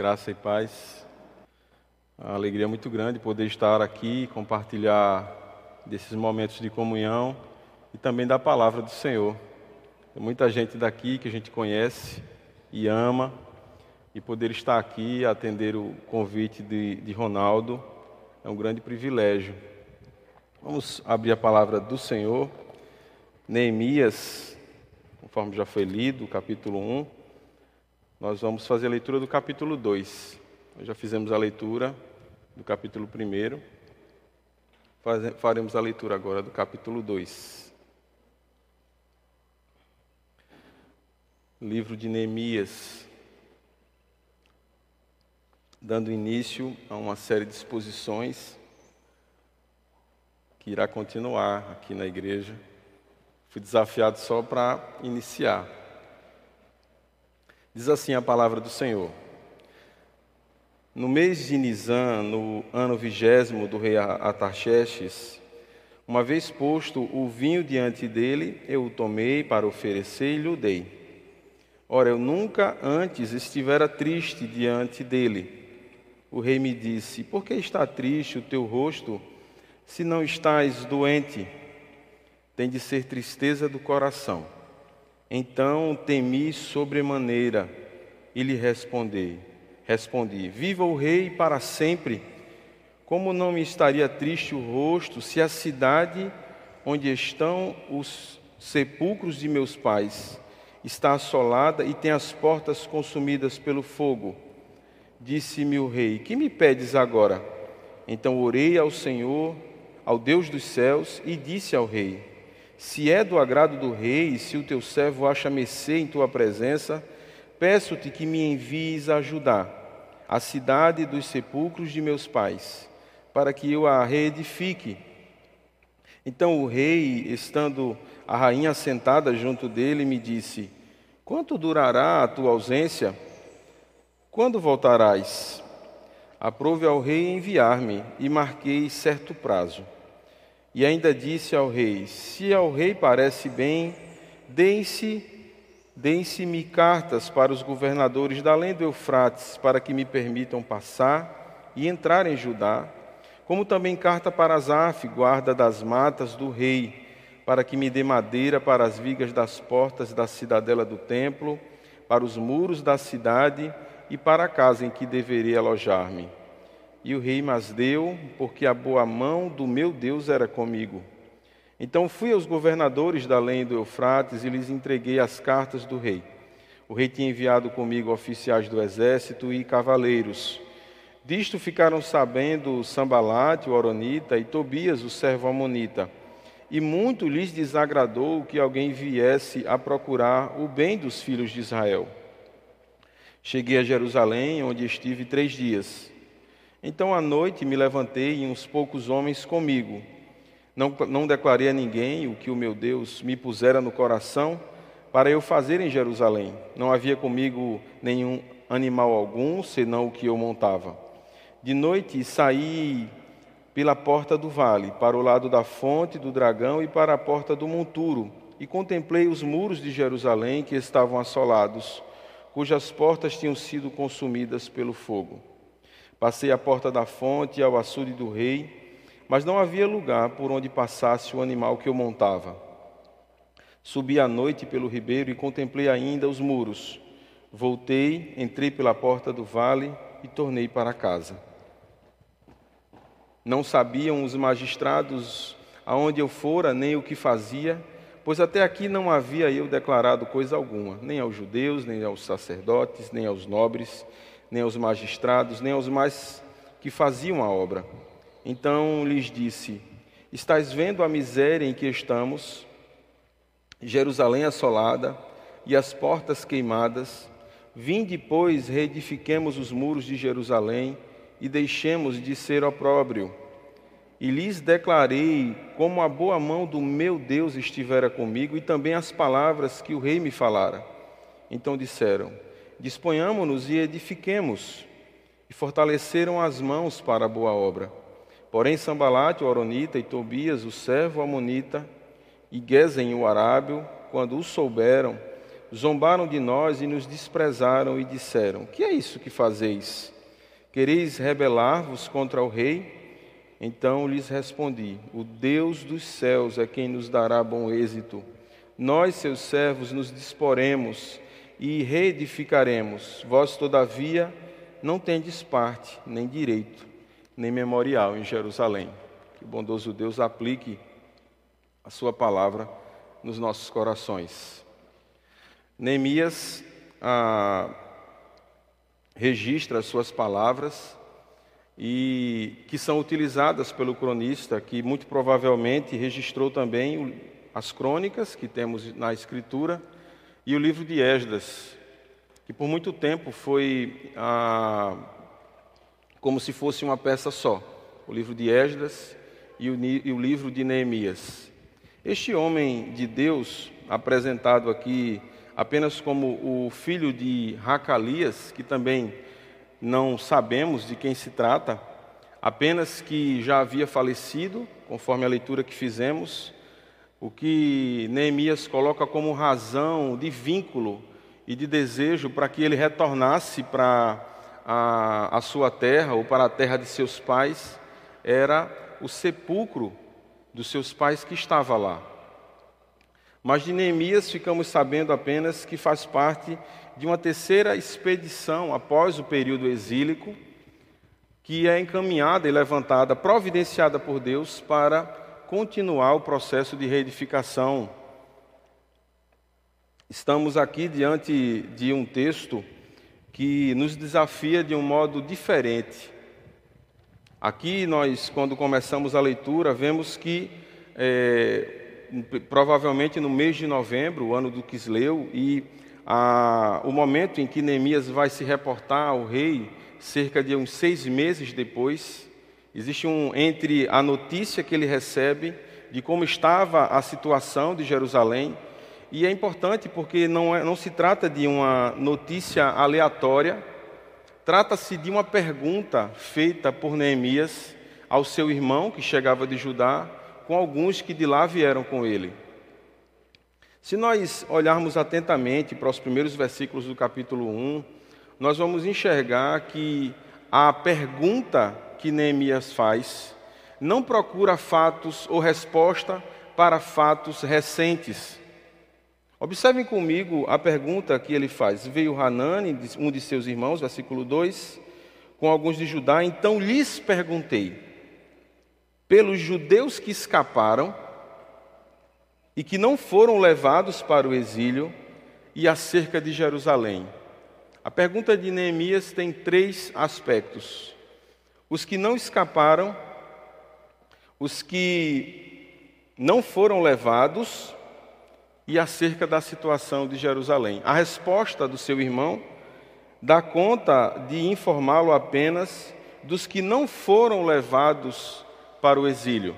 Graça e paz. Uma alegria muito grande poder estar aqui, compartilhar desses momentos de comunhão e também da palavra do Senhor. Tem muita gente daqui que a gente conhece e ama, e poder estar aqui, atender o convite de, de Ronaldo, é um grande privilégio. Vamos abrir a palavra do Senhor, Neemias, conforme já foi lido, capítulo 1. Nós vamos fazer a leitura do capítulo 2. Nós já fizemos a leitura do capítulo 1. Faremos a leitura agora do capítulo 2. Livro de Neemias, dando início a uma série de exposições que irá continuar aqui na igreja. Fui desafiado só para iniciar. Diz assim a palavra do Senhor. No mês de Nisan, no ano vigésimo do rei Atarxerxes, uma vez posto o vinho diante dele, eu o tomei para oferecer e lhe dei. Ora, eu nunca antes estivera triste diante dele. O rei me disse: Por que está triste o teu rosto, se não estás doente? Tem de ser tristeza do coração. Então temi sobremaneira e lhe respondi: Respondi: Viva o rei para sempre. Como não me estaria triste o rosto se a cidade onde estão os sepulcros de meus pais está assolada e tem as portas consumidas pelo fogo? Disse-me o rei: Que me pedes agora? Então orei ao Senhor, ao Deus dos céus, e disse ao rei: se é do agrado do rei, e se o teu servo acha mercê em tua presença, peço-te que me envies a ajudar a cidade dos sepulcros de meus pais, para que eu a reedifique. Então o rei, estando a rainha sentada junto dele, me disse: Quanto durará a tua ausência? Quando voltarás? Aprove ao rei enviar-me e marquei certo prazo. E ainda disse ao rei: Se ao rei parece bem, deem-se deem-se-me cartas para os governadores da além do Eufrates, para que me permitam passar e entrar em Judá, como também carta para Asaf, guarda das matas do rei, para que me dê madeira para as vigas das portas da cidadela do templo, para os muros da cidade e para a casa em que deveria alojar-me. E o rei mas deu, porque a boa mão do meu Deus era comigo. Então fui aos governadores da além do Eufrates e lhes entreguei as cartas do rei. O rei tinha enviado comigo oficiais do exército e cavaleiros. Disto ficaram sabendo Sambalate, o Oronita, e Tobias, o servo Amonita. E muito lhes desagradou que alguém viesse a procurar o bem dos filhos de Israel. Cheguei a Jerusalém, onde estive três dias. Então à noite me levantei e uns poucos homens comigo. Não, não declarei a ninguém o que o meu Deus me pusera no coração para eu fazer em Jerusalém. Não havia comigo nenhum animal algum, senão o que eu montava. De noite saí pela porta do vale, para o lado da fonte do dragão e para a porta do monturo, e contemplei os muros de Jerusalém que estavam assolados, cujas portas tinham sido consumidas pelo fogo. Passei a porta da fonte e ao açude do rei, mas não havia lugar por onde passasse o animal que eu montava. Subi à noite pelo ribeiro e contemplei ainda os muros. Voltei, entrei pela porta do vale e tornei para casa. Não sabiam os magistrados aonde eu fora, nem o que fazia, pois até aqui não havia eu declarado coisa alguma, nem aos judeus, nem aos sacerdotes, nem aos nobres, nem aos magistrados, nem aos mais que faziam a obra. Então lhes disse: Estás vendo a miséria em que estamos, Jerusalém assolada e as portas queimadas. Vinde, pois, reedifiquemos os muros de Jerusalém e deixemos de ser opróbrio. E lhes declarei como a boa mão do meu Deus estivera comigo e também as palavras que o rei me falara. Então disseram: disponhamo-nos e edifiquemos. E fortaleceram as mãos para a boa obra. Porém, Sambalate, o Aronita, e Tobias, o servo Amonita, e Gesem, o Arábio, quando o souberam, zombaram de nós e nos desprezaram e disseram: Que é isso que fazeis? Quereis rebelar-vos contra o rei? Então lhes respondi: O Deus dos céus é quem nos dará bom êxito. Nós, seus servos, nos disporemos e reedificaremos. Vós, todavia, não tendes parte, nem direito, nem memorial em Jerusalém. Que o bondoso Deus aplique a sua palavra nos nossos corações. Neemias ah, registra as suas palavras e que são utilizadas pelo cronista, que muito provavelmente registrou também as crônicas que temos na Escritura e o livro de Esdras, que por muito tempo foi ah, como se fosse uma peça só, o livro de Esdras e o, e o livro de Neemias. Este homem de Deus, apresentado aqui apenas como o filho de Racalias, que também não sabemos de quem se trata, apenas que já havia falecido, conforme a leitura que fizemos, o que Neemias coloca como razão de vínculo e de desejo para que ele retornasse para a, a sua terra ou para a terra de seus pais, era o sepulcro dos seus pais que estava lá. Mas de Neemias ficamos sabendo apenas que faz parte de uma terceira expedição após o período exílico, que é encaminhada e levantada, providenciada por Deus para continuar o processo de reedificação. Estamos aqui diante de um texto que nos desafia de um modo diferente. Aqui nós, quando começamos a leitura, vemos que é, provavelmente no mês de novembro, o ano do Quisleu, e a, o momento em que Neemias vai se reportar ao rei, cerca de uns seis meses depois, existe um entre a notícia que ele recebe de como estava a situação de Jerusalém, e é importante porque não, é, não se trata de uma notícia aleatória, trata-se de uma pergunta feita por Neemias ao seu irmão que chegava de Judá, com alguns que de lá vieram com ele. Se nós olharmos atentamente para os primeiros versículos do capítulo 1, nós vamos enxergar que a pergunta que Neemias faz não procura fatos ou resposta para fatos recentes. Observem comigo a pergunta que ele faz. Veio Hanani, um de seus irmãos, versículo 2, com alguns de Judá, então lhes perguntei: pelos judeus que escaparam, e que não foram levados para o exílio e acerca de Jerusalém. A pergunta de Neemias tem três aspectos: os que não escaparam, os que não foram levados e acerca da situação de Jerusalém. A resposta do seu irmão dá conta de informá-lo apenas dos que não foram levados para o exílio.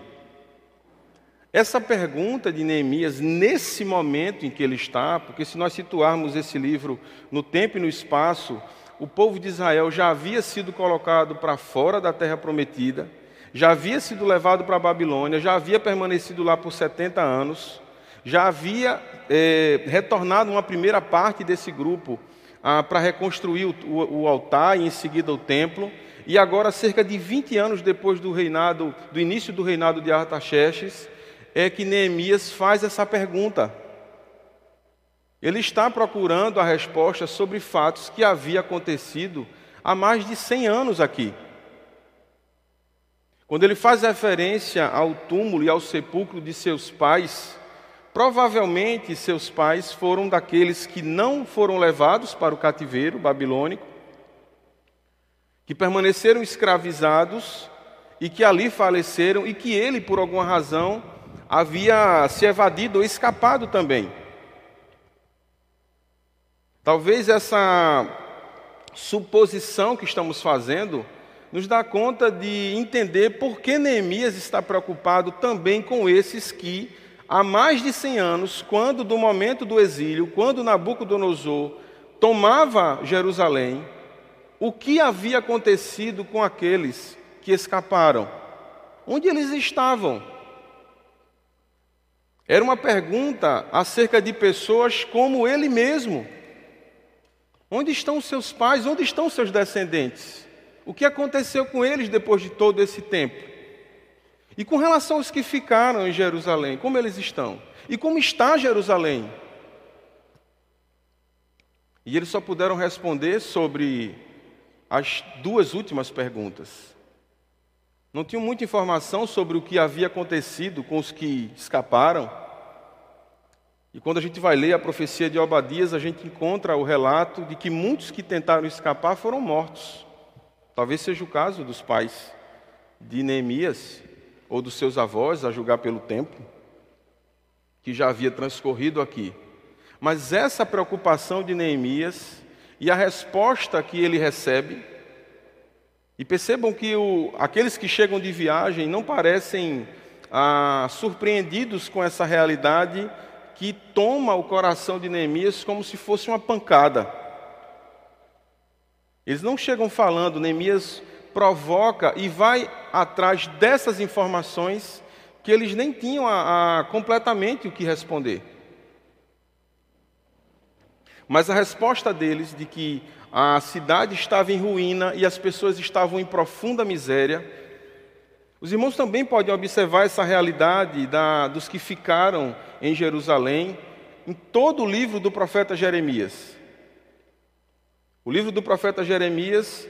Essa pergunta de Neemias, nesse momento em que ele está, porque se nós situarmos esse livro no tempo e no espaço, o povo de Israel já havia sido colocado para fora da terra prometida, já havia sido levado para a Babilônia, já havia permanecido lá por 70 anos, já havia é, retornado uma primeira parte desse grupo ah, para reconstruir o, o, o altar e em seguida o templo, e agora, cerca de 20 anos depois do reinado, do início do reinado de Artaxerxes, é que Neemias faz essa pergunta. Ele está procurando a resposta sobre fatos que havia acontecido há mais de 100 anos aqui. Quando ele faz referência ao túmulo e ao sepulcro de seus pais, provavelmente seus pais foram daqueles que não foram levados para o cativeiro babilônico, que permaneceram escravizados e que ali faleceram e que ele, por alguma razão, havia se evadido ou escapado também. Talvez essa suposição que estamos fazendo nos dá conta de entender por que Neemias está preocupado também com esses que, há mais de 100 anos, quando do momento do exílio, quando Nabucodonosor tomava Jerusalém, o que havia acontecido com aqueles que escaparam? Onde eles estavam? Era uma pergunta acerca de pessoas como ele mesmo. Onde estão seus pais? Onde estão seus descendentes? O que aconteceu com eles depois de todo esse tempo? E com relação aos que ficaram em Jerusalém, como eles estão? E como está Jerusalém? E eles só puderam responder sobre as duas últimas perguntas. Não tinham muita informação sobre o que havia acontecido com os que escaparam. E quando a gente vai ler a profecia de Obadias, a gente encontra o relato de que muitos que tentaram escapar foram mortos. Talvez seja o caso dos pais de Neemias ou dos seus avós, a julgar pelo tempo que já havia transcorrido aqui. Mas essa preocupação de Neemias e a resposta que ele recebe, e percebam que o, aqueles que chegam de viagem não parecem ah, surpreendidos com essa realidade que toma o coração de Neemias como se fosse uma pancada. Eles não chegam falando, Neemias provoca e vai atrás dessas informações que eles nem tinham a, a, completamente o que responder. Mas a resposta deles de que a cidade estava em ruína e as pessoas estavam em profunda miséria, os irmãos também podem observar essa realidade da, dos que ficaram em Jerusalém em todo o livro do profeta Jeremias. O livro do profeta Jeremias,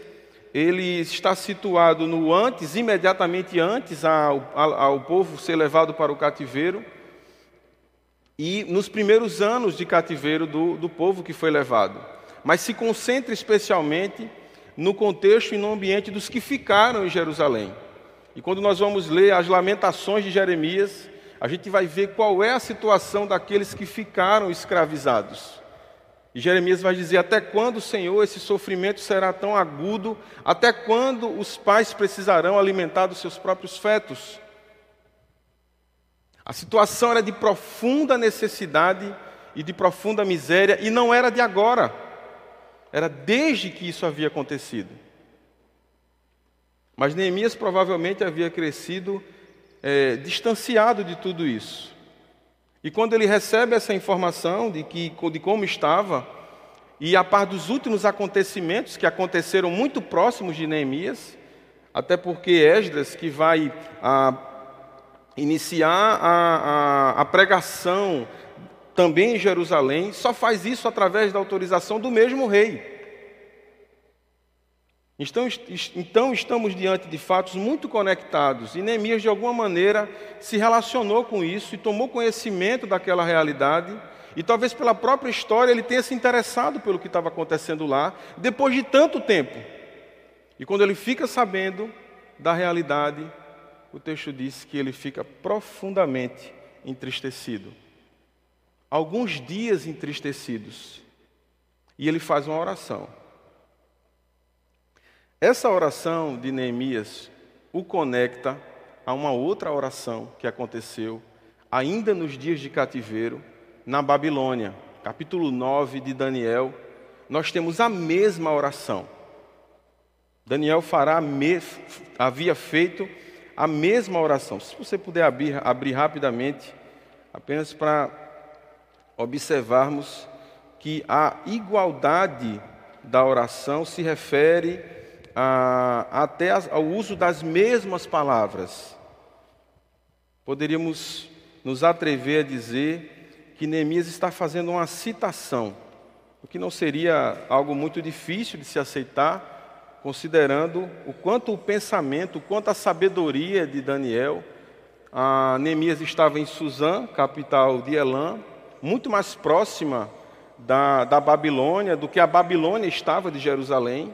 ele está situado no antes, imediatamente antes ao, ao, povo ser levado para o cativeiro e nos primeiros anos de cativeiro do, do povo que foi levado. Mas se concentra especialmente no contexto e no ambiente dos que ficaram em Jerusalém. E quando nós vamos ler as lamentações de Jeremias, a gente vai ver qual é a situação daqueles que ficaram escravizados. E Jeremias vai dizer: Até quando, Senhor, esse sofrimento será tão agudo? Até quando os pais precisarão alimentar dos seus próprios fetos? A situação era de profunda necessidade e de profunda miséria, e não era de agora, era desde que isso havia acontecido. Mas Neemias provavelmente havia crescido é, distanciado de tudo isso. E quando ele recebe essa informação de, que, de como estava, e a par dos últimos acontecimentos que aconteceram muito próximos de Neemias, até porque Esdras, que vai a, iniciar a, a, a pregação também em Jerusalém, só faz isso através da autorização do mesmo rei. Então, então, estamos diante de fatos muito conectados, e Neemias, de alguma maneira, se relacionou com isso e tomou conhecimento daquela realidade, e talvez pela própria história ele tenha se interessado pelo que estava acontecendo lá, depois de tanto tempo. E quando ele fica sabendo da realidade, o texto diz que ele fica profundamente entristecido. Alguns dias entristecidos. E ele faz uma oração. Essa oração de Neemias o conecta a uma outra oração que aconteceu ainda nos dias de cativeiro na Babilônia. Capítulo 9 de Daniel, nós temos a mesma oração. Daniel fará, havia feito a mesma oração. Se você puder abrir, abrir rapidamente, apenas para observarmos que a igualdade da oração se refere a, até ao uso das mesmas palavras. Poderíamos nos atrever a dizer que Neemias está fazendo uma citação, o que não seria algo muito difícil de se aceitar, considerando o quanto o pensamento, o quanto a sabedoria de Daniel. A Neemias estava em Suzã, capital de Elã, muito mais próxima da, da Babilônia do que a Babilônia estava de Jerusalém.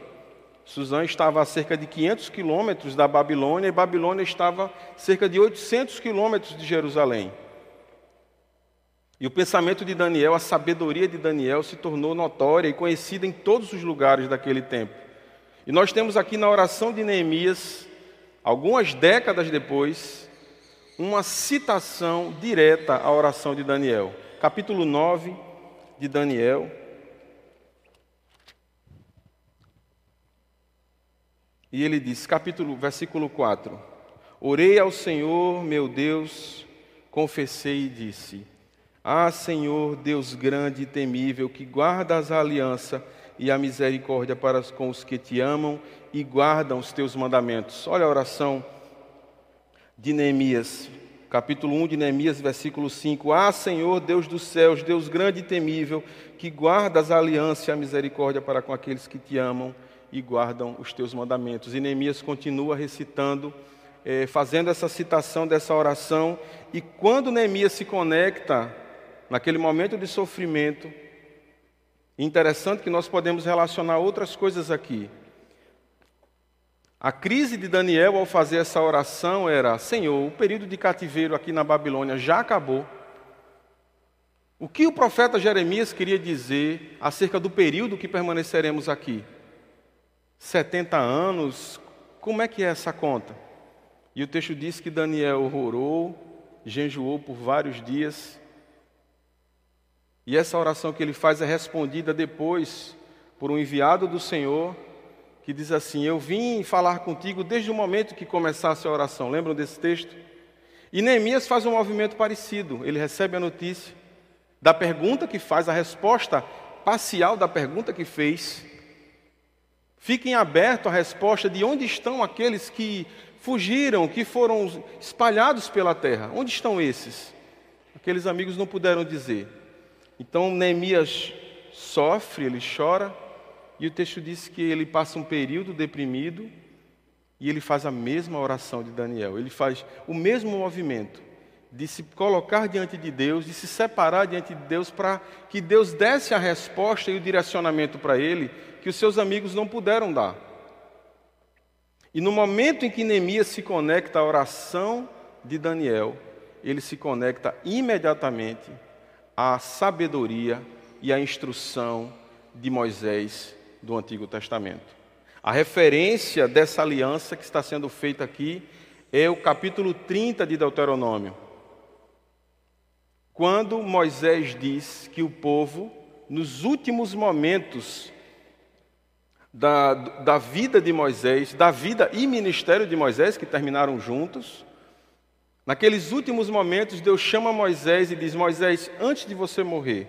Suzã estava a cerca de 500 quilômetros da Babilônia e Babilônia estava a cerca de 800 quilômetros de Jerusalém. E o pensamento de Daniel, a sabedoria de Daniel se tornou notória e conhecida em todos os lugares daquele tempo. E nós temos aqui na oração de Neemias, algumas décadas depois, uma citação direta à oração de Daniel. Capítulo 9 de Daniel. E ele diz, capítulo, versículo 4: Orei ao Senhor, meu Deus, confessei e disse: Ah, Senhor, Deus grande e temível, que guardas a aliança e a misericórdia para com os que te amam e guardam os teus mandamentos. Olha a oração de Neemias, capítulo 1 de Neemias, versículo 5. Ah, Senhor, Deus dos céus, Deus grande e temível, que guardas a aliança e a misericórdia para com aqueles que te amam e guardam os teus mandamentos. E Neemias continua recitando, eh, fazendo essa citação dessa oração, e quando Neemias se conecta, naquele momento de sofrimento, interessante que nós podemos relacionar outras coisas aqui. A crise de Daniel ao fazer essa oração era: Senhor, o período de cativeiro aqui na Babilônia já acabou. O que o profeta Jeremias queria dizer acerca do período que permaneceremos aqui? 70 anos, como é que é essa conta? E o texto diz que Daniel orou, jejuou por vários dias, e essa oração que ele faz é respondida depois por um enviado do Senhor que diz assim: Eu vim falar contigo desde o momento que começasse a oração. Lembram desse texto? E Neemias faz um movimento parecido. Ele recebe a notícia da pergunta que faz, a resposta parcial da pergunta que fez. Fiquem aberto a resposta de onde estão aqueles que fugiram, que foram espalhados pela terra. Onde estão esses? Aqueles amigos não puderam dizer. Então Neemias sofre, ele chora e o texto diz que ele passa um período deprimido e ele faz a mesma oração de Daniel. Ele faz o mesmo movimento de se colocar diante de Deus, de se separar diante de Deus para que Deus desse a resposta e o direcionamento para ele que os seus amigos não puderam dar. E no momento em que Neemias se conecta à oração de Daniel, ele se conecta imediatamente à sabedoria e à instrução de Moisés do Antigo Testamento. A referência dessa aliança que está sendo feita aqui é o capítulo 30 de Deuteronômio. Quando Moisés diz que o povo, nos últimos momentos da, da vida de Moisés, da vida e ministério de Moisés, que terminaram juntos, naqueles últimos momentos, Deus chama Moisés e diz: Moisés, antes de você morrer,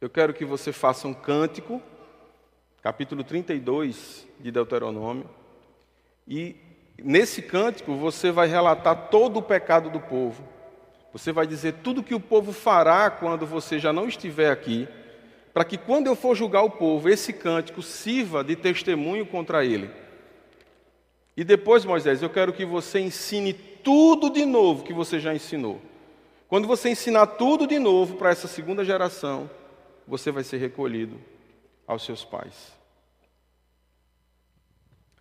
eu quero que você faça um cântico, capítulo 32 de Deuteronômio, e nesse cântico você vai relatar todo o pecado do povo. Você vai dizer tudo que o povo fará quando você já não estiver aqui, para que quando eu for julgar o povo, esse cântico sirva de testemunho contra ele. E depois, Moisés, eu quero que você ensine tudo de novo que você já ensinou. Quando você ensinar tudo de novo para essa segunda geração, você vai ser recolhido aos seus pais.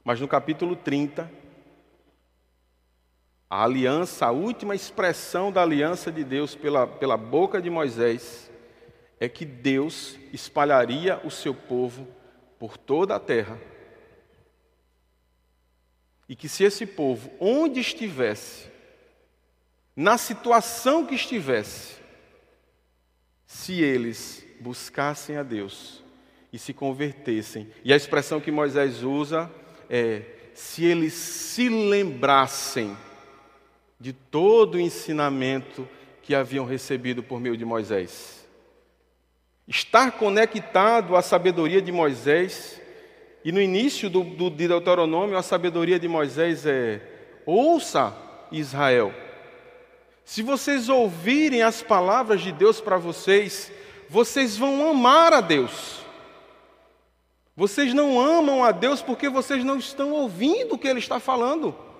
Mas no capítulo 30, a aliança, a última expressão da aliança de Deus pela, pela boca de Moisés, é que Deus espalharia o seu povo por toda a terra. E que se esse povo, onde estivesse, na situação que estivesse, se eles buscassem a Deus e se convertessem. E a expressão que Moisés usa é: se eles se lembrassem de todo o ensinamento que haviam recebido por meio de Moisés. Estar conectado à sabedoria de Moisés, e no início do, do de Deuteronômio, a sabedoria de Moisés é: ouça Israel. Se vocês ouvirem as palavras de Deus para vocês, vocês vão amar a Deus. Vocês não amam a Deus porque vocês não estão ouvindo o que Ele está falando.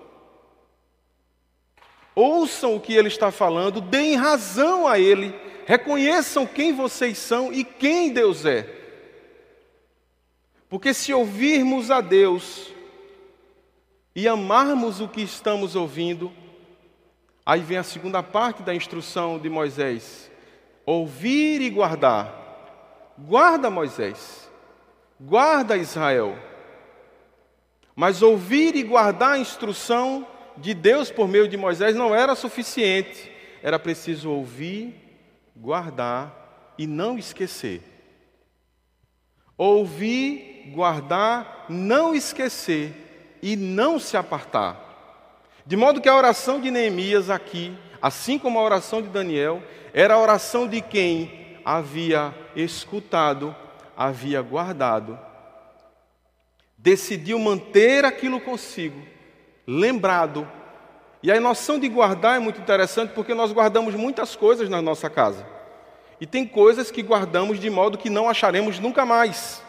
Ouçam o que Ele está falando, deem razão a Ele, reconheçam quem vocês são e quem Deus é. Porque se ouvirmos a Deus e amarmos o que estamos ouvindo, aí vem a segunda parte da instrução de Moisés ouvir e guardar. Guarda Moisés, guarda Israel. Mas ouvir e guardar a instrução de Deus por meio de Moisés não era suficiente. Era preciso ouvir, guardar e não esquecer. Ouvir, guardar, não esquecer e não se apartar. De modo que a oração de Neemias aqui assim como a oração de Daniel, era a oração de quem havia escutado, havia guardado, decidiu manter aquilo consigo, lembrado. E a noção de guardar é muito interessante porque nós guardamos muitas coisas na nossa casa. E tem coisas que guardamos de modo que não acharemos nunca mais.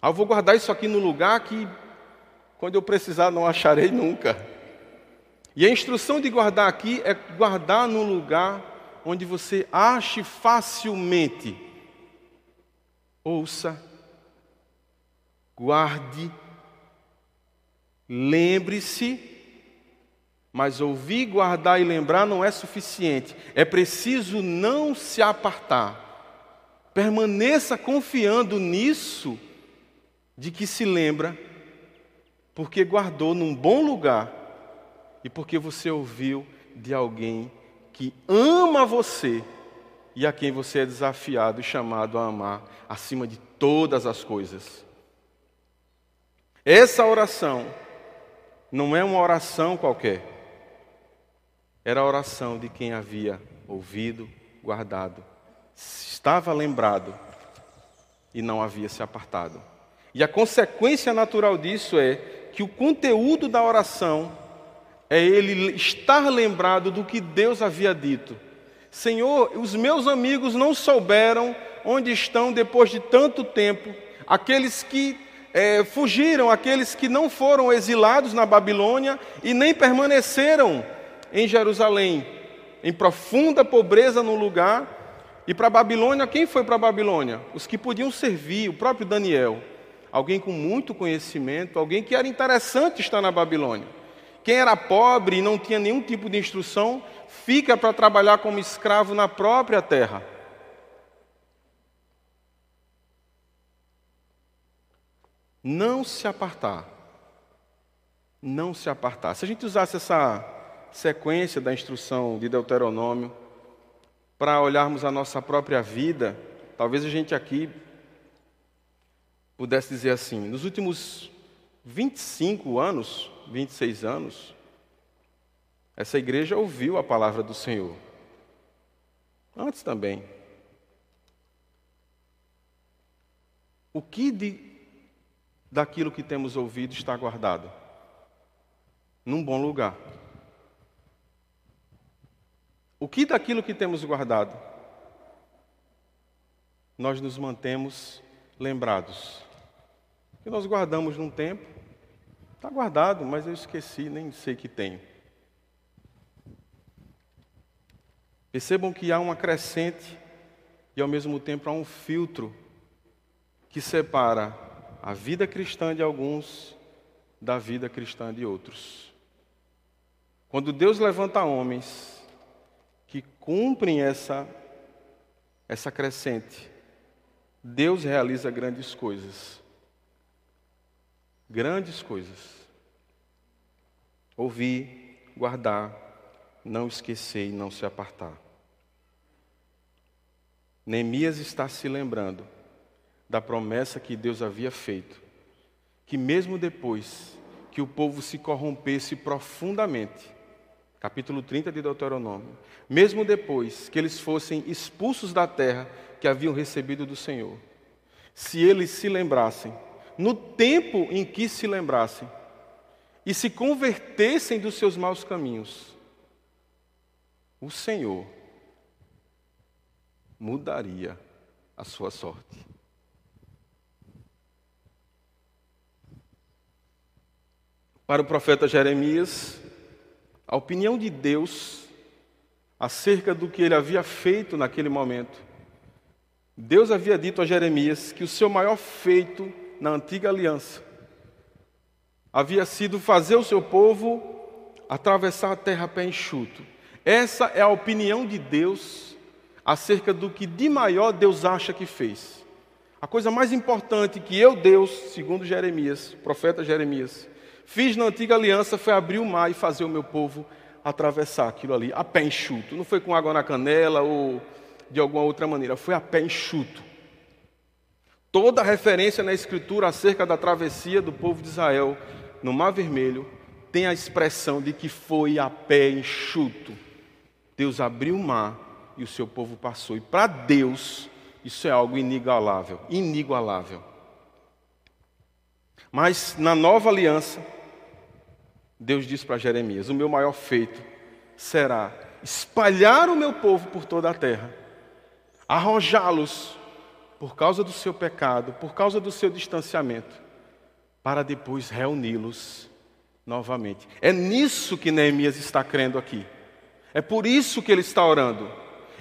Ah, eu vou guardar isso aqui no lugar que, quando eu precisar, não acharei nunca. E a instrução de guardar aqui é guardar no lugar onde você ache facilmente. Ouça, guarde, lembre-se, mas ouvir, guardar e lembrar não é suficiente. É preciso não se apartar. Permaneça confiando nisso de que se lembra, porque guardou num bom lugar e porque você ouviu de alguém que ama você e a quem você é desafiado e chamado a amar acima de todas as coisas. Essa oração não é uma oração qualquer, era a oração de quem havia ouvido, guardado, estava lembrado e não havia se apartado. E a consequência natural disso é que o conteúdo da oração é ele estar lembrado do que Deus havia dito. Senhor, os meus amigos não souberam onde estão depois de tanto tempo, aqueles que é, fugiram, aqueles que não foram exilados na Babilônia e nem permaneceram em Jerusalém, em profunda pobreza no lugar. E para a Babilônia, quem foi para a Babilônia? Os que podiam servir, o próprio Daniel alguém com muito conhecimento, alguém que era interessante estar na Babilônia. Quem era pobre e não tinha nenhum tipo de instrução, fica para trabalhar como escravo na própria terra. Não se apartar. Não se apartar. Se a gente usasse essa sequência da instrução de Deuteronômio para olharmos a nossa própria vida, talvez a gente aqui pudesse dizer assim: nos últimos 25 anos, 26 anos, essa igreja ouviu a palavra do Senhor. Antes também. O que de, daquilo que temos ouvido está guardado? Num bom lugar. O que daquilo que temos guardado? Nós nos mantemos lembrados que nós guardamos num tempo. Está guardado, mas eu esqueci, nem sei que tenho. Percebam que há uma crescente e ao mesmo tempo há um filtro que separa a vida cristã de alguns da vida cristã de outros. Quando Deus levanta homens que cumprem essa essa crescente, Deus realiza grandes coisas grandes coisas. Ouvir, guardar, não esquecer e não se apartar. Neemias está se lembrando da promessa que Deus havia feito, que mesmo depois que o povo se corrompesse profundamente, capítulo 30 de Deuteronômio, mesmo depois que eles fossem expulsos da terra que haviam recebido do Senhor, se eles se lembrassem no tempo em que se lembrassem e se convertessem dos seus maus caminhos, o Senhor mudaria a sua sorte. Para o profeta Jeremias, a opinião de Deus acerca do que ele havia feito naquele momento. Deus havia dito a Jeremias que o seu maior feito na antiga aliança havia sido fazer o seu povo atravessar a terra a pé enxuto. Essa é a opinião de Deus acerca do que de maior Deus acha que fez. A coisa mais importante que eu, Deus, segundo Jeremias, profeta Jeremias, fiz na antiga aliança foi abrir o mar e fazer o meu povo atravessar aquilo ali a pé enxuto. Não foi com água na canela ou de alguma outra maneira, foi a pé enxuto. Toda referência na Escritura acerca da travessia do povo de Israel no Mar Vermelho tem a expressão de que foi a pé enxuto. Deus abriu o mar e o seu povo passou. E para Deus, isso é algo inigualável, inigualável. Mas na nova aliança, Deus diz para Jeremias: O meu maior feito será espalhar o meu povo por toda a terra, arrojá-los por causa do seu pecado, por causa do seu distanciamento, para depois reuni-los novamente. É nisso que Neemias está crendo aqui. É por isso que ele está orando.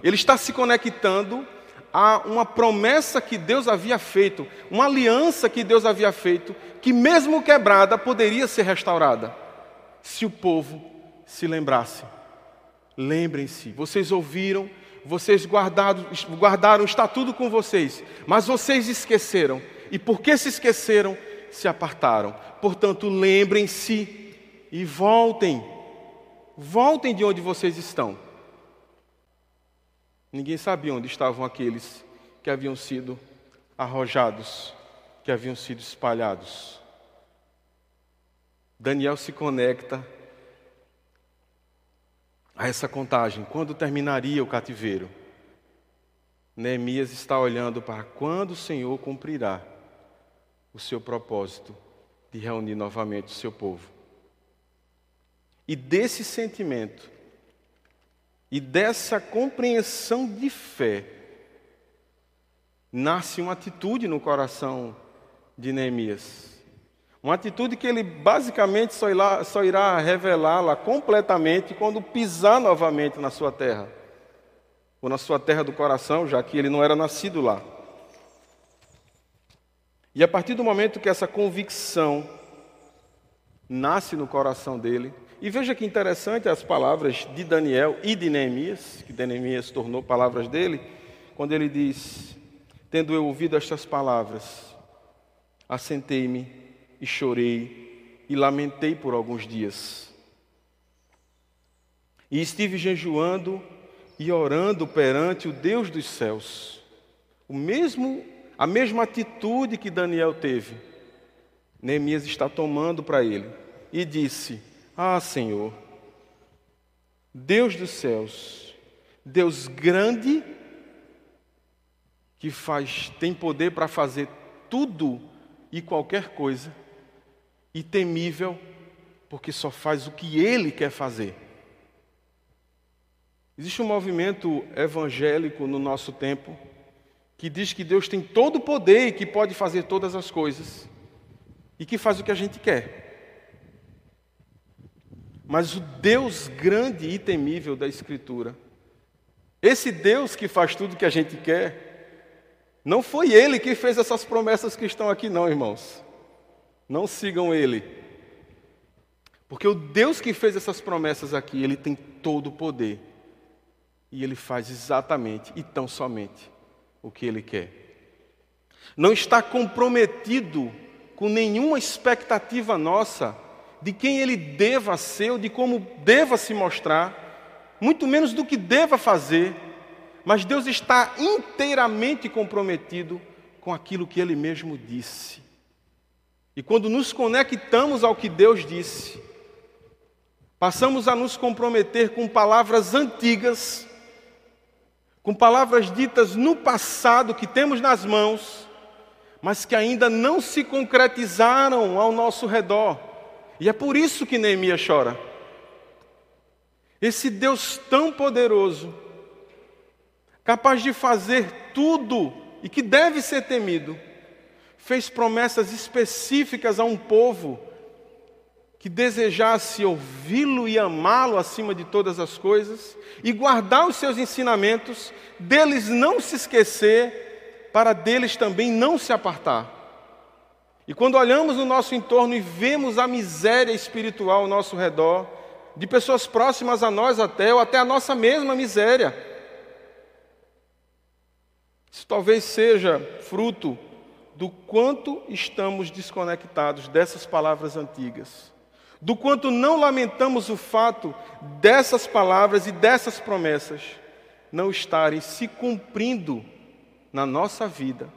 Ele está se conectando a uma promessa que Deus havia feito, uma aliança que Deus havia feito, que mesmo quebrada poderia ser restaurada, se o povo se lembrasse. Lembrem-se, vocês ouviram, vocês guardaram, guardaram, está tudo com vocês, mas vocês esqueceram, e porque se esqueceram, se apartaram. Portanto, lembrem-se e voltem, voltem de onde vocês estão. Ninguém sabia onde estavam aqueles que haviam sido arrojados, que haviam sido espalhados. Daniel se conecta a essa contagem. Quando terminaria o cativeiro? Neemias está olhando para quando o Senhor cumprirá o seu propósito de reunir novamente o seu povo. E desse sentimento, e dessa compreensão de fé, nasce uma atitude no coração de Neemias. Uma atitude que ele basicamente só irá, só irá revelá-la completamente quando pisar novamente na sua terra, ou na sua terra do coração, já que ele não era nascido lá. E a partir do momento que essa convicção nasce no coração dele, e veja que interessante as palavras de Daniel e de Neemias, que Neemias tornou palavras dele, quando ele diz: Tendo eu ouvido estas palavras, assentei-me e chorei e lamentei por alguns dias. E estive jejuando e orando perante o Deus dos céus. O mesmo, a mesma atitude que Daniel teve, Neemias está tomando para ele. E disse: ah, Senhor, Deus dos céus, Deus grande, que faz, tem poder para fazer tudo e qualquer coisa, e temível, porque só faz o que Ele quer fazer. Existe um movimento evangélico no nosso tempo que diz que Deus tem todo o poder e que pode fazer todas as coisas, e que faz o que a gente quer. Mas o Deus grande e temível da Escritura, esse Deus que faz tudo que a gente quer, não foi Ele que fez essas promessas que estão aqui, não, irmãos. Não sigam Ele. Porque o Deus que fez essas promessas aqui, Ele tem todo o poder. E Ele faz exatamente e tão somente o que Ele quer. Não está comprometido com nenhuma expectativa nossa de quem ele deva ser ou de como deva se mostrar, muito menos do que deva fazer, mas Deus está inteiramente comprometido com aquilo que ele mesmo disse. E quando nos conectamos ao que Deus disse, passamos a nos comprometer com palavras antigas, com palavras ditas no passado que temos nas mãos, mas que ainda não se concretizaram ao nosso redor. E é por isso que Neemias chora. Esse Deus tão poderoso, capaz de fazer tudo e que deve ser temido, fez promessas específicas a um povo que desejasse ouvi-lo e amá-lo acima de todas as coisas e guardar os seus ensinamentos, deles não se esquecer, para deles também não se apartar. E quando olhamos no nosso entorno e vemos a miséria espiritual ao nosso redor, de pessoas próximas a nós até, ou até a nossa mesma miséria, isso talvez seja fruto do quanto estamos desconectados dessas palavras antigas, do quanto não lamentamos o fato dessas palavras e dessas promessas não estarem se cumprindo na nossa vida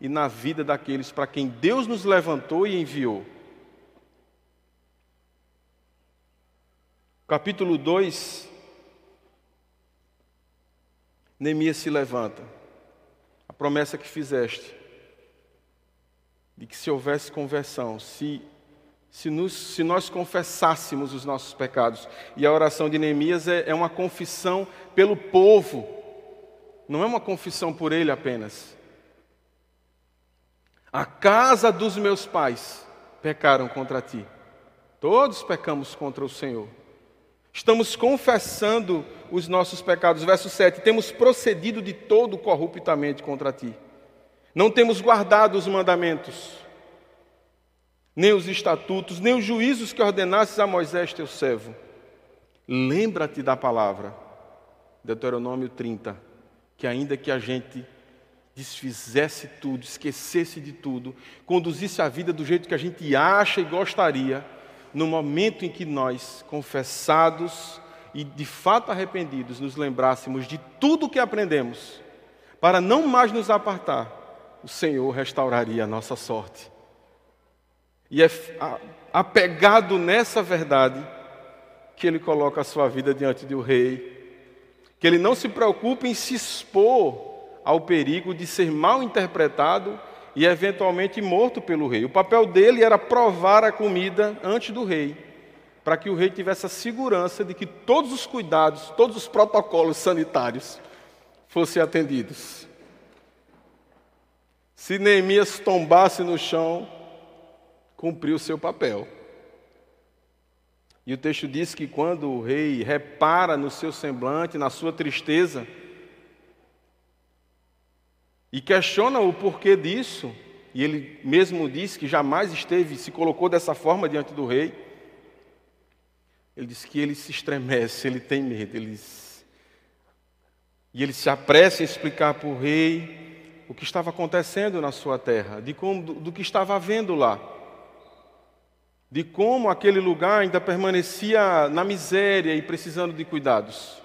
e na vida daqueles para quem Deus nos levantou e enviou. capítulo 2, Neemias se levanta. A promessa que fizeste, de que se houvesse conversão, se, se, nos, se nós confessássemos os nossos pecados, e a oração de Neemias é, é uma confissão pelo povo, não é uma confissão por ele apenas. A casa dos meus pais pecaram contra ti. Todos pecamos contra o Senhor. Estamos confessando os nossos pecados. Verso 7: Temos procedido de todo corruptamente contra ti. Não temos guardado os mandamentos, nem os estatutos, nem os juízos que ordenasses a Moisés, teu servo. Lembra-te da palavra, Deuteronômio 30, que ainda que a gente desfizesse tudo, esquecesse de tudo, conduzisse a vida do jeito que a gente acha e gostaria, no momento em que nós, confessados e de fato arrependidos, nos lembrássemos de tudo que aprendemos, para não mais nos apartar, o Senhor restauraria a nossa sorte. E é apegado nessa verdade que ele coloca a sua vida diante do rei, que ele não se preocupe em se expor ao perigo de ser mal interpretado e eventualmente morto pelo rei. O papel dele era provar a comida antes do rei, para que o rei tivesse a segurança de que todos os cuidados, todos os protocolos sanitários fossem atendidos. Se Neemias tombasse no chão, cumpriu o seu papel. E o texto diz que quando o rei repara no seu semblante, na sua tristeza, e questiona o porquê disso, e ele mesmo diz que jamais esteve, se colocou dessa forma diante do rei. Ele diz que ele se estremece, ele tem medo, ele... e ele se apressa em explicar para o rei o que estava acontecendo na sua terra, de como, do, do que estava havendo lá, de como aquele lugar ainda permanecia na miséria e precisando de cuidados.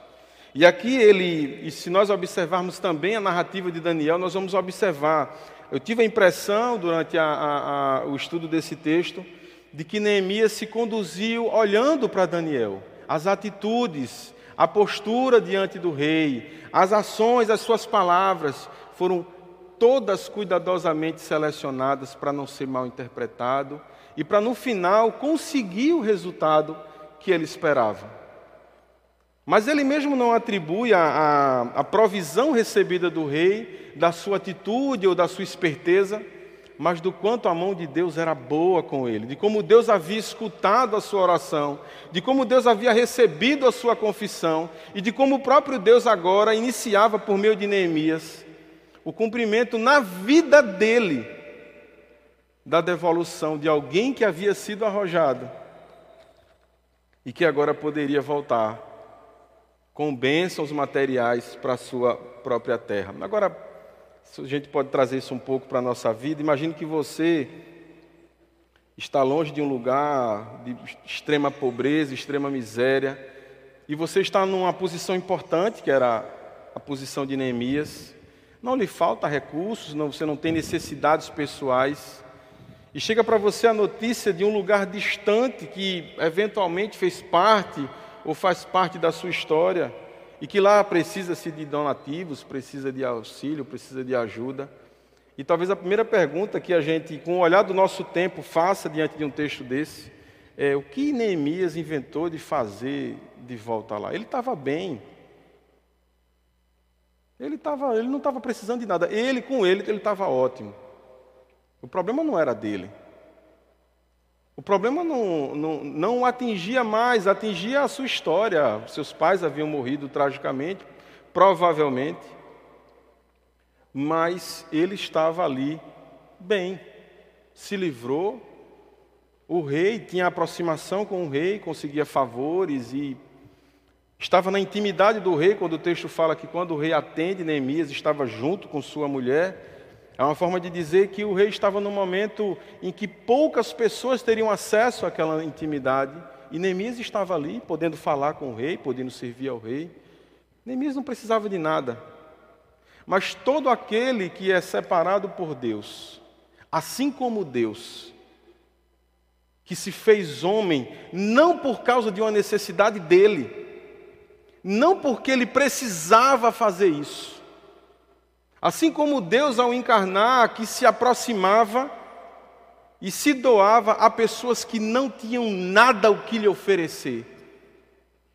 E aqui ele, e se nós observarmos também a narrativa de Daniel, nós vamos observar. Eu tive a impressão, durante a, a, a, o estudo desse texto, de que Neemias se conduziu olhando para Daniel, as atitudes, a postura diante do rei, as ações, as suas palavras foram todas cuidadosamente selecionadas para não ser mal interpretado e para no final conseguir o resultado que ele esperava. Mas ele mesmo não atribui a, a, a, provisão recebida do rei da sua atitude ou da sua esperteza, mas do quanto a mão de Deus era boa com ele, de como Deus havia escutado a sua oração, de como Deus havia recebido a sua confissão e de como o próprio Deus agora iniciava por meio de Neemias o cumprimento na vida dele da devolução de alguém que havia sido arrojado e que agora poderia voltar com bênçãos materiais para a sua própria terra. Agora, a gente pode trazer isso um pouco para a nossa vida. Imagine que você está longe de um lugar de extrema pobreza, extrema miséria, e você está numa posição importante, que era a posição de Neemias. Não lhe falta recursos, não, você não tem necessidades pessoais. E chega para você a notícia de um lugar distante que eventualmente fez parte ou faz parte da sua história e que lá precisa-se de donativos, precisa de auxílio, precisa de ajuda. E talvez a primeira pergunta que a gente, com o olhar do nosso tempo, faça diante de um texto desse é: o que Neemias inventou de fazer de volta lá? Ele estava bem. Ele, tava, ele não estava precisando de nada. Ele, com ele, ele estava ótimo. O problema não era dele. O problema não, não, não atingia mais, atingia a sua história. Seus pais haviam morrido tragicamente, provavelmente, mas ele estava ali bem, se livrou. O rei tinha aproximação com o rei, conseguia favores e estava na intimidade do rei, quando o texto fala que quando o rei atende Neemias, estava junto com sua mulher. É uma forma de dizer que o rei estava num momento em que poucas pessoas teriam acesso àquela intimidade, e Neemias estava ali, podendo falar com o rei, podendo servir ao rei. Neemias não precisava de nada. Mas todo aquele que é separado por Deus, assim como Deus, que se fez homem, não por causa de uma necessidade dele, não porque ele precisava fazer isso. Assim como Deus, ao encarnar, que se aproximava e se doava a pessoas que não tinham nada o que lhe oferecer.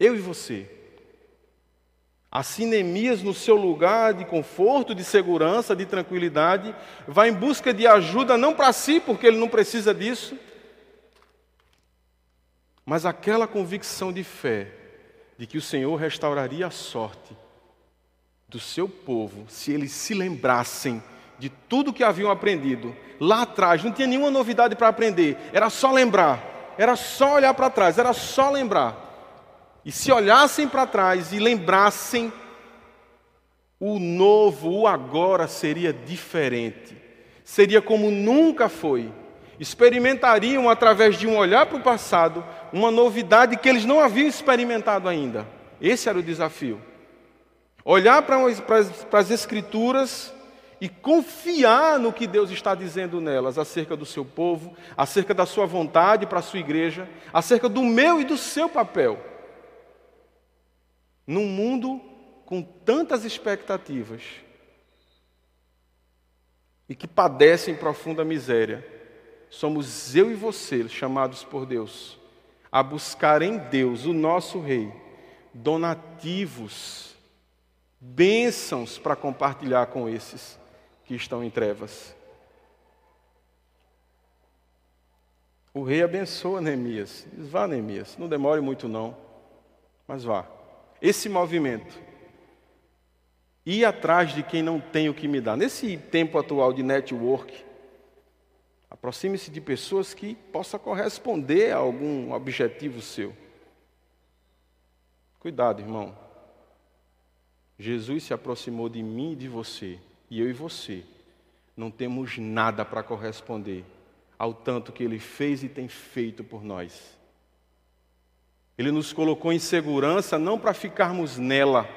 Eu e você. Assim, Neemias, no seu lugar de conforto, de segurança, de tranquilidade, vai em busca de ajuda, não para si, porque ele não precisa disso, mas aquela convicção de fé de que o Senhor restauraria a sorte do seu povo se eles se lembrassem de tudo que haviam aprendido lá atrás. Não tinha nenhuma novidade para aprender, era só lembrar, era só olhar para trás, era só lembrar. E se olhassem para trás e lembrassem, o novo, o agora seria diferente, seria como nunca foi. Experimentariam, através de um olhar para o passado, uma novidade que eles não haviam experimentado ainda. Esse era o desafio. Olhar para as, para as Escrituras e confiar no que Deus está dizendo nelas acerca do seu povo, acerca da sua vontade para a sua igreja, acerca do meu e do seu papel. Num mundo com tantas expectativas e que padecem profunda miséria, somos eu e você chamados por Deus a buscar em Deus, o nosso Rei, donativos, bênçãos para compartilhar com esses que estão em trevas. O rei abençoa Neemias. Diz, vá, Neemias, não demore muito não, mas vá esse movimento. Ir atrás de quem não tem o que me dar. Nesse tempo atual de network, aproxime-se de pessoas que possam corresponder a algum objetivo seu. Cuidado, irmão. Jesus se aproximou de mim e de você, e eu e você não temos nada para corresponder ao tanto que ele fez e tem feito por nós. Ele nos colocou em segurança não para ficarmos nela,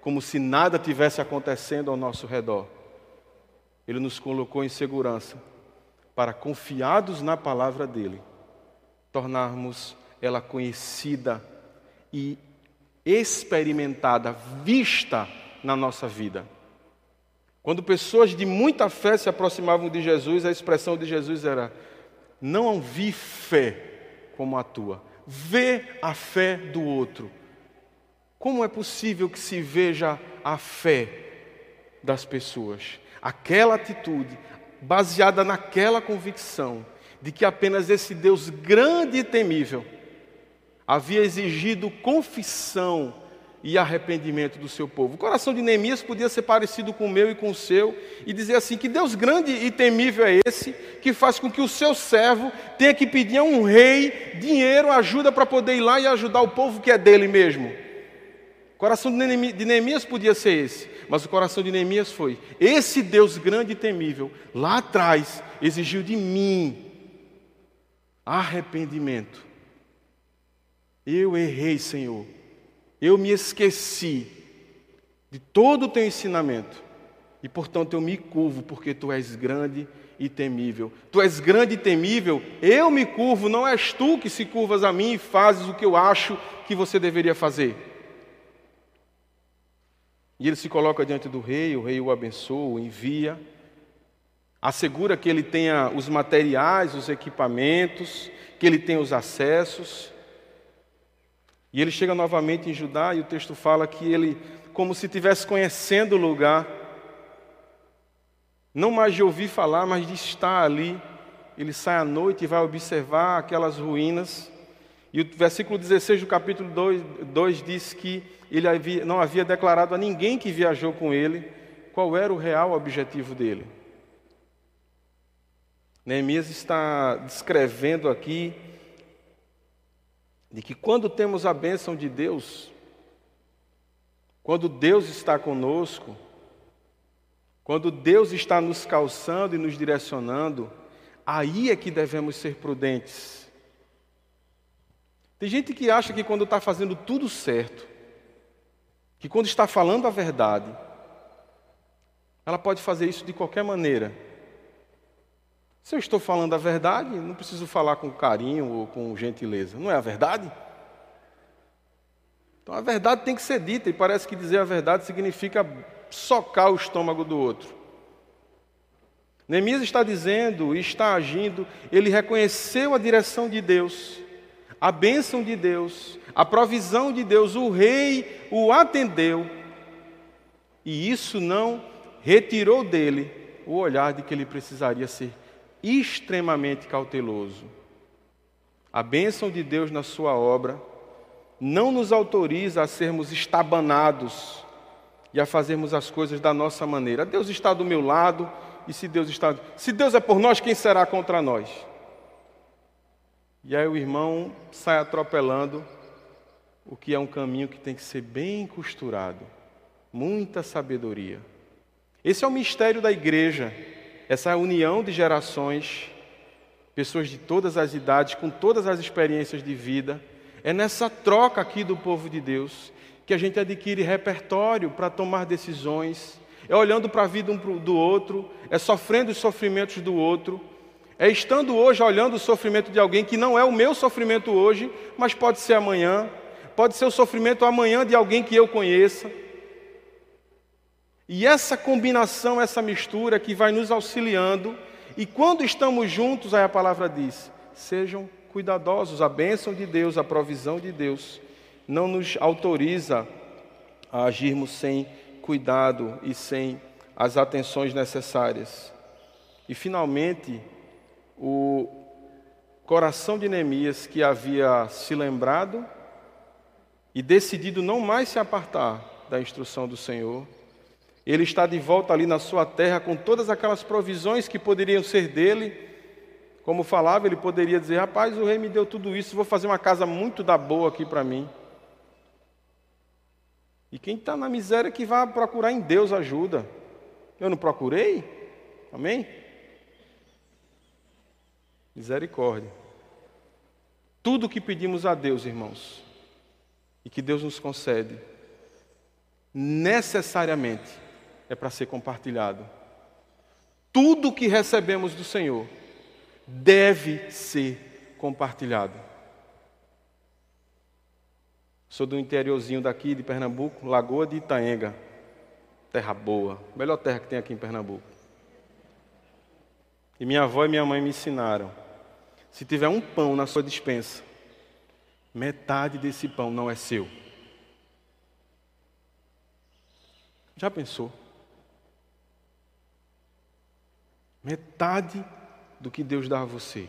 como se nada tivesse acontecendo ao nosso redor. Ele nos colocou em segurança para, confiados na palavra dele, tornarmos ela conhecida e experimentada, vista na nossa vida. Quando pessoas de muita fé se aproximavam de Jesus, a expressão de Jesus era: Não vi fé como a tua, vê a fé do outro. Como é possível que se veja a fé das pessoas? Aquela atitude, baseada naquela convicção de que apenas esse Deus grande e temível havia exigido confissão e arrependimento do seu povo. O coração de Neemias podia ser parecido com o meu e com o seu, e dizer assim: que Deus grande e temível é esse, que faz com que o seu servo tenha que pedir a um rei dinheiro, ajuda para poder ir lá e ajudar o povo que é dele mesmo. O coração de Neemias podia ser esse, mas o coração de Neemias foi: esse Deus grande e temível, lá atrás, exigiu de mim arrependimento. Eu errei, Senhor eu me esqueci de todo o teu ensinamento e, portanto, eu me curvo porque tu és grande e temível. Tu és grande e temível, eu me curvo, não és tu que se curvas a mim e fazes o que eu acho que você deveria fazer. E ele se coloca diante do rei, o rei o abençoa, o envia, assegura que ele tenha os materiais, os equipamentos, que ele tenha os acessos. E ele chega novamente em Judá e o texto fala que ele, como se estivesse conhecendo o lugar, não mais de ouvir falar, mas de estar ali, ele sai à noite e vai observar aquelas ruínas. E o versículo 16 do capítulo 2, 2 diz que ele havia, não havia declarado a ninguém que viajou com ele qual era o real objetivo dele. Neemias está descrevendo aqui de que quando temos a bênção de Deus, quando Deus está conosco, quando Deus está nos calçando e nos direcionando, aí é que devemos ser prudentes. Tem gente que acha que quando está fazendo tudo certo, que quando está falando a verdade, ela pode fazer isso de qualquer maneira, Se eu estou falando a verdade, não preciso falar com carinho ou com gentileza. Não é a verdade? Então a verdade tem que ser dita, e parece que dizer a verdade significa socar o estômago do outro. Neemias está dizendo e está agindo, ele reconheceu a direção de Deus, a bênção de Deus, a provisão de Deus, o rei o atendeu, e isso não retirou dele o olhar de que ele precisaria ser extremamente cauteloso. A bênção de Deus na sua obra não nos autoriza a sermos estabanados e a fazermos as coisas da nossa maneira. Deus está do meu lado, e se Deus está, se Deus é por nós, quem será contra nós? E aí o irmão sai atropelando o que é um caminho que tem que ser bem costurado, muita sabedoria. Esse é o mistério da igreja, essa união de gerações, pessoas de todas as idades, com todas as experiências de vida. É nessa troca aqui do povo de Deus que a gente adquire repertório para tomar decisões, é olhando para a vida um do outro, é sofrendo os sofrimentos do outro, é estando hoje olhando o sofrimento de alguém que não é o meu sofrimento hoje, mas pode ser amanhã, pode ser o sofrimento amanhã de alguém que eu conheça. E essa combinação, essa mistura que vai nos auxiliando, e quando estamos juntos, aí a palavra diz: sejam cuidadosos, a bênção de Deus, a provisão de Deus não nos autoriza a agirmos sem cuidado e sem as atenções necessárias. E finalmente, o coração de Neemias, que havia se lembrado e decidido não mais se apartar da instrução do Senhor, ele está de volta ali na sua terra com todas aquelas provisões que poderiam ser dele. Como falava, ele poderia dizer: Rapaz, o rei me deu tudo isso, vou fazer uma casa muito da boa aqui para mim. E quem está na miséria que vai procurar em Deus ajuda. Eu não procurei? Amém? Misericórdia. Tudo que pedimos a Deus, irmãos, e que Deus nos concede, necessariamente é para ser compartilhado. Tudo que recebemos do Senhor deve ser compartilhado. Sou do interiorzinho daqui de Pernambuco, Lagoa de Itaenga. Terra boa, melhor terra que tem aqui em Pernambuco. E minha avó e minha mãe me ensinaram: se tiver um pão na sua dispensa, metade desse pão não é seu. Já pensou? Metade do que Deus dá a você.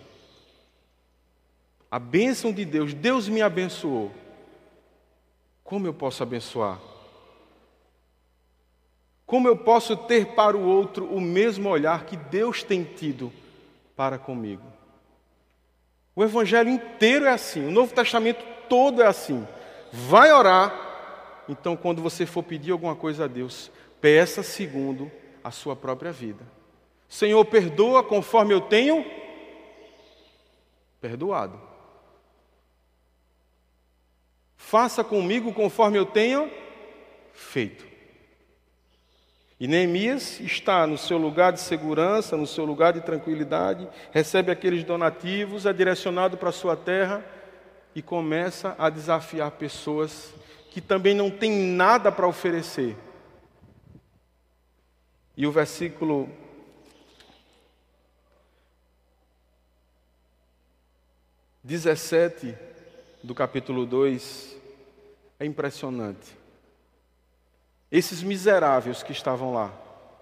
A bênção de Deus, Deus me abençoou. Como eu posso abençoar? Como eu posso ter para o outro o mesmo olhar que Deus tem tido para comigo? O Evangelho inteiro é assim, o Novo Testamento todo é assim. Vai orar, então quando você for pedir alguma coisa a Deus, peça segundo a sua própria vida. Senhor, perdoa conforme eu tenho perdoado. Faça comigo conforme eu tenho feito. E Neemias está no seu lugar de segurança, no seu lugar de tranquilidade, recebe aqueles donativos, é direcionado para a sua terra e começa a desafiar pessoas que também não têm nada para oferecer. E o versículo dezessete do capítulo 2 é impressionante. Esses miseráveis que estavam lá,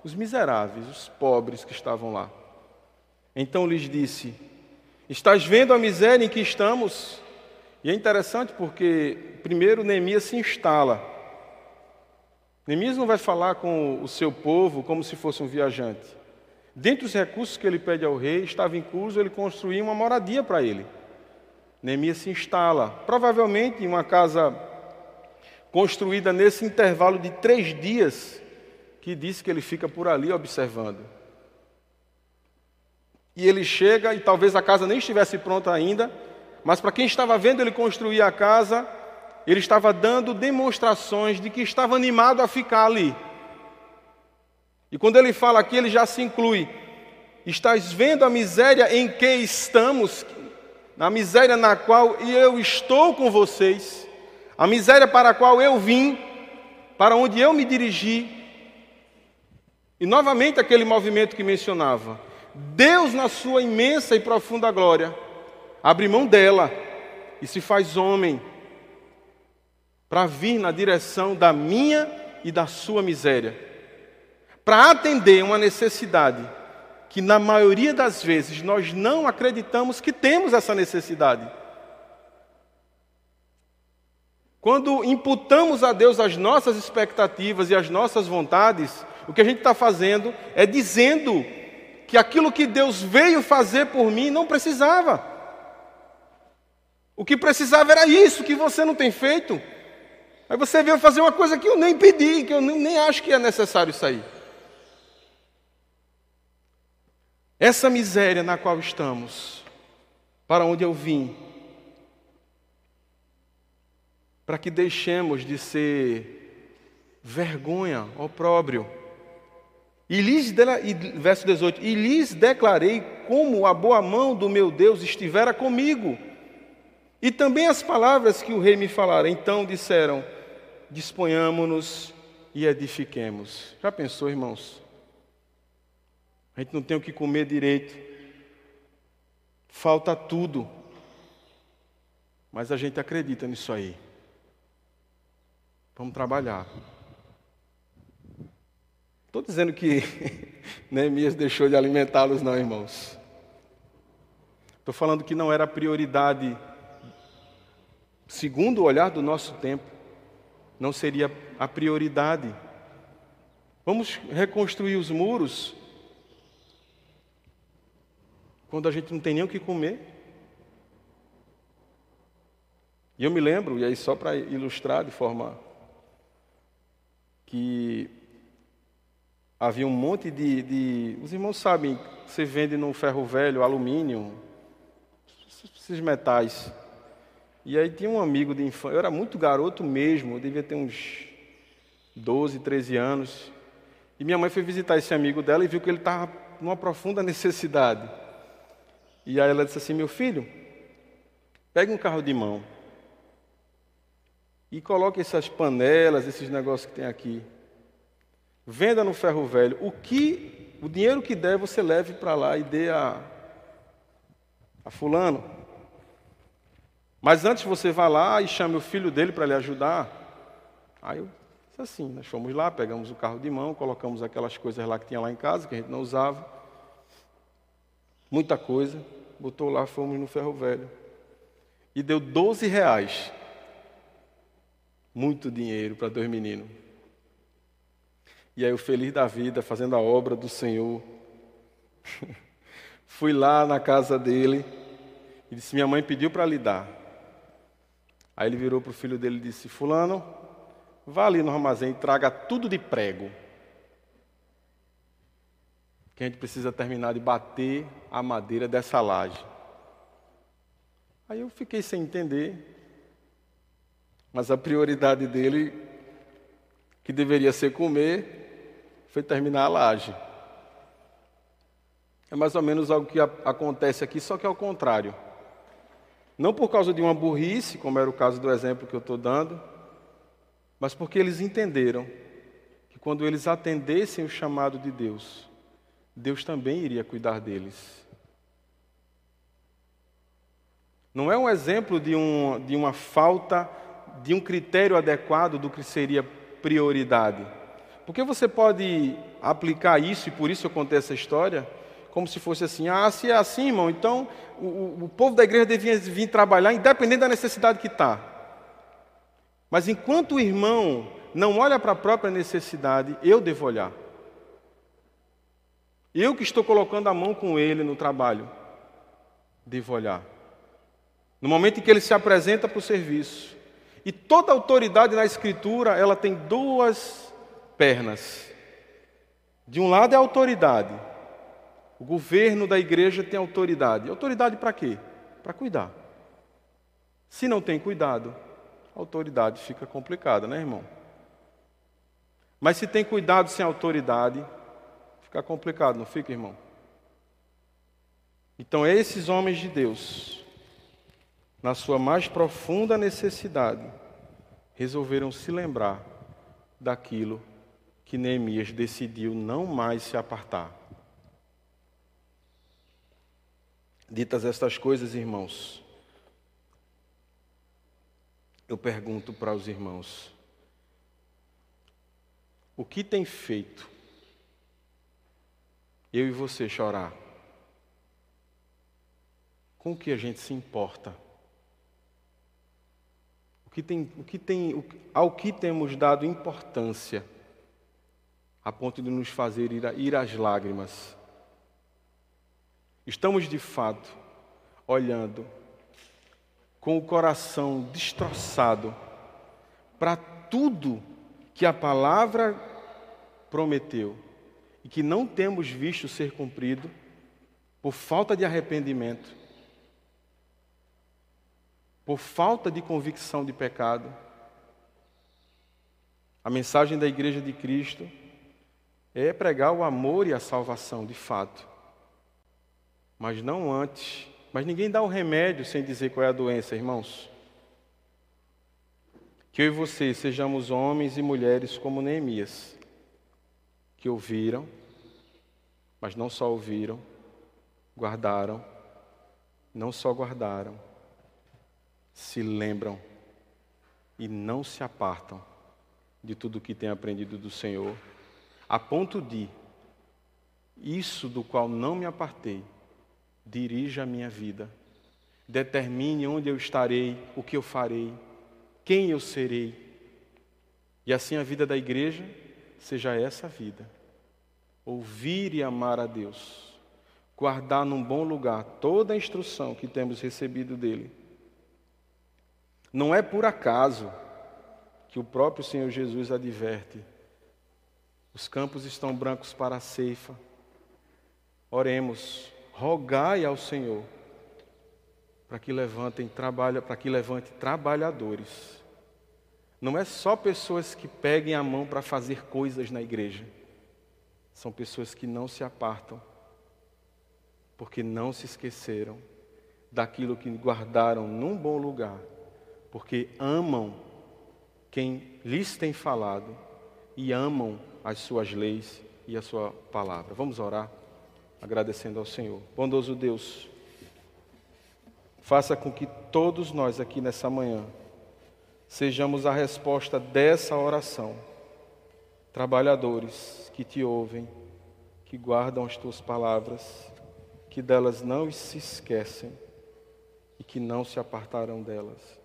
os miseráveis, os pobres que estavam lá. Então lhes disse: Estás vendo a miséria em que estamos? E é interessante porque, primeiro, Neemias se instala. Neemias não vai falar com o seu povo como se fosse um viajante. Dentre os recursos que ele pede ao rei, estava incluso ele construir uma moradia para ele. Neemias se instala, provavelmente em uma casa construída nesse intervalo de três dias, que diz que ele fica por ali observando. E ele chega, e talvez a casa nem estivesse pronta ainda, mas para quem estava vendo ele construir a casa, ele estava dando demonstrações de que estava animado a ficar ali. E quando ele fala aqui, ele já se inclui. Estás vendo a miséria em que estamos, na miséria na qual eu estou com vocês, a miséria para a qual eu vim, para onde eu me dirigi. E novamente aquele movimento que mencionava. Deus, na sua imensa e profunda glória, abre mão dela e se faz homem para vir na direção da minha e da sua miséria, para atender uma necessidade que, na maioria das vezes, nós não acreditamos que temos essa necessidade. Quando imputamos a Deus as nossas expectativas e as nossas vontades, o que a gente está fazendo é dizendo que aquilo que Deus veio fazer por mim não precisava. O que precisava era isso que você não tem feito. Aí você veio fazer uma coisa que eu nem pedi, que eu nem, acho que é necessário sair. Essa miséria na qual estamos, para onde eu vim, para que deixemos de ser vergonha, opróbrio. E lhes, verso 18: E lhes declarei como a boa mão do meu Deus estivera comigo. E também as palavras que o rei me falara. Então disseram: Disponhamos-nos e edifiquemos. Já pensou, irmãos? A gente não tem o que comer direito, falta tudo, mas a gente acredita nisso aí. Vamos trabalhar. Estou dizendo que Neemias deixou de alimentá-los, não, irmãos. Estou falando que não era prioridade, segundo o olhar do nosso tempo, não seria a prioridade. Vamos reconstruir os muros quando a gente não tem nem o que comer. E eu me lembro, e aí só para ilustrar de forma que havia um monte de, de, Os irmãos sabem, você vende no ferro velho, alumínio, esses metais. E aí tinha um amigo de infância, eu era muito garoto mesmo, eu devia ter uns 12, 13 anos. E minha mãe foi visitar esse amigo dela e viu que ele estava numa profunda necessidade. E aí ela disse assim: Meu filho, pega um carro de mão e coloque essas panelas, esses negócios que tem aqui. Venda no ferro velho. O que, o dinheiro que der, você leve para lá e dê a, a fulano. Mas antes você vá lá e chame o filho dele para lhe ajudar. Aí eu disse assim, nós fomos lá, pegamos o carro de mão, colocamos aquelas coisas lá que tinha lá em casa, que a gente não usava. Muita coisa botou lá, fomos no ferro velho. E deu 12 reais. Muito dinheiro para dois meninos. E aí, o feliz da vida, fazendo a obra do Senhor. Fui lá na casa dele e disse: Minha mãe pediu para lhe dar. Aí ele virou para o filho dele e disse: Fulano, vá ali no armazém e traga tudo de prego que a gente precisa terminar de bater a madeira dessa laje. Aí eu fiquei sem entender, mas a prioridade dele, que deveria ser comer, foi terminar a laje. É mais ou menos algo que acontece aqui, só que é o contrário. Não por causa de uma burrice, como era o caso do exemplo que eu estou dando, mas porque eles entenderam que quando eles atendessem o chamado de Deus, Deus também iria cuidar deles. Não é um exemplo de, um, de uma falta de um critério adequado do que seria prioridade. Porque você pode aplicar isso, e por isso eu contei essa história, como se fosse assim: ah, se é assim, irmão, então o, o povo da igreja devia vir trabalhar, independente da necessidade que está. Mas enquanto o irmão não olha para a própria necessidade, eu devo olhar. Eu que estou colocando a mão com ele no trabalho, devo olhar. No momento em que ele se apresenta para o serviço. E toda autoridade na Escritura, ela tem duas pernas. De um lado é a autoridade. O governo da igreja tem autoridade. Autoridade para quê? Para cuidar. Se não tem cuidado, a autoridade fica complicada, né, irmão? Mas se tem cuidado sem autoridade, Fica complicado, não fica, irmão? Então, esses homens de Deus, na sua mais profunda necessidade, resolveram se lembrar daquilo que Neemias decidiu não mais se apartar. Ditas estas coisas, irmãos, eu pergunto para os irmãos: o que tem feito eu e você chorar? Com o que a gente se importa? Que tem, que tem, ao que temos dado importância a ponto de nos fazer ir, ir às lágrimas? Estamos de fato olhando com o coração destroçado para tudo que a palavra prometeu e que não temos visto ser cumprido por falta de arrependimento, por falta de convicção de pecado. A mensagem da Igreja de Cristo é pregar o amor e a salvação de fato, mas não antes mas ninguém dá o remédio sem dizer qual é a doença, irmãos. Que eu e você sejamos homens e mulheres como Neemias, que ouviram, mas não só ouviram, guardaram, não só guardaram, se lembram e não se apartam de tudo o que têm aprendido do Senhor, a ponto de isso do qual não me apartei dirija a minha vida. Determine onde eu estarei, o que eu farei, quem eu serei. E assim a vida da igreja seja essa vida. Ouvir e amar a Deus. Guardar num bom lugar toda a instrução que temos recebido dele. Não é por acaso que o próprio Senhor Jesus adverte: os campos estão brancos para a ceifa. Oremos rogai ao Senhor para que levantem para que levante trabalhadores. Não é só pessoas que peguem a mão para fazer coisas na igreja. São pessoas que não se apartam, porque não se esqueceram daquilo que guardaram num bom lugar, porque amam quem lhes tem falado e amam as suas leis e a sua palavra. Vamos orar agradecendo ao Senhor. Bondoso Deus, faça com que todos nós aqui nessa manhã sejamos a resposta dessa oração. Trabalhadores que te ouvem, que guardam as tuas palavras, que delas não se esquecem e que não se apartarão delas,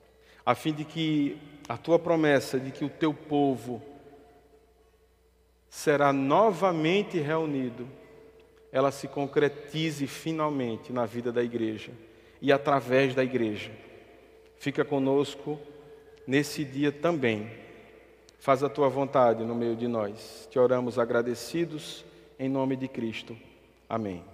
a fim de que a tua promessa de que o teu povo será novamente reunido ela se concretize finalmente na vida da igreja e através da igreja. Fica conosco nesse dia também. Faz a tua vontade no meio de nós. Te oramos agradecidos em nome de Cristo. Amém.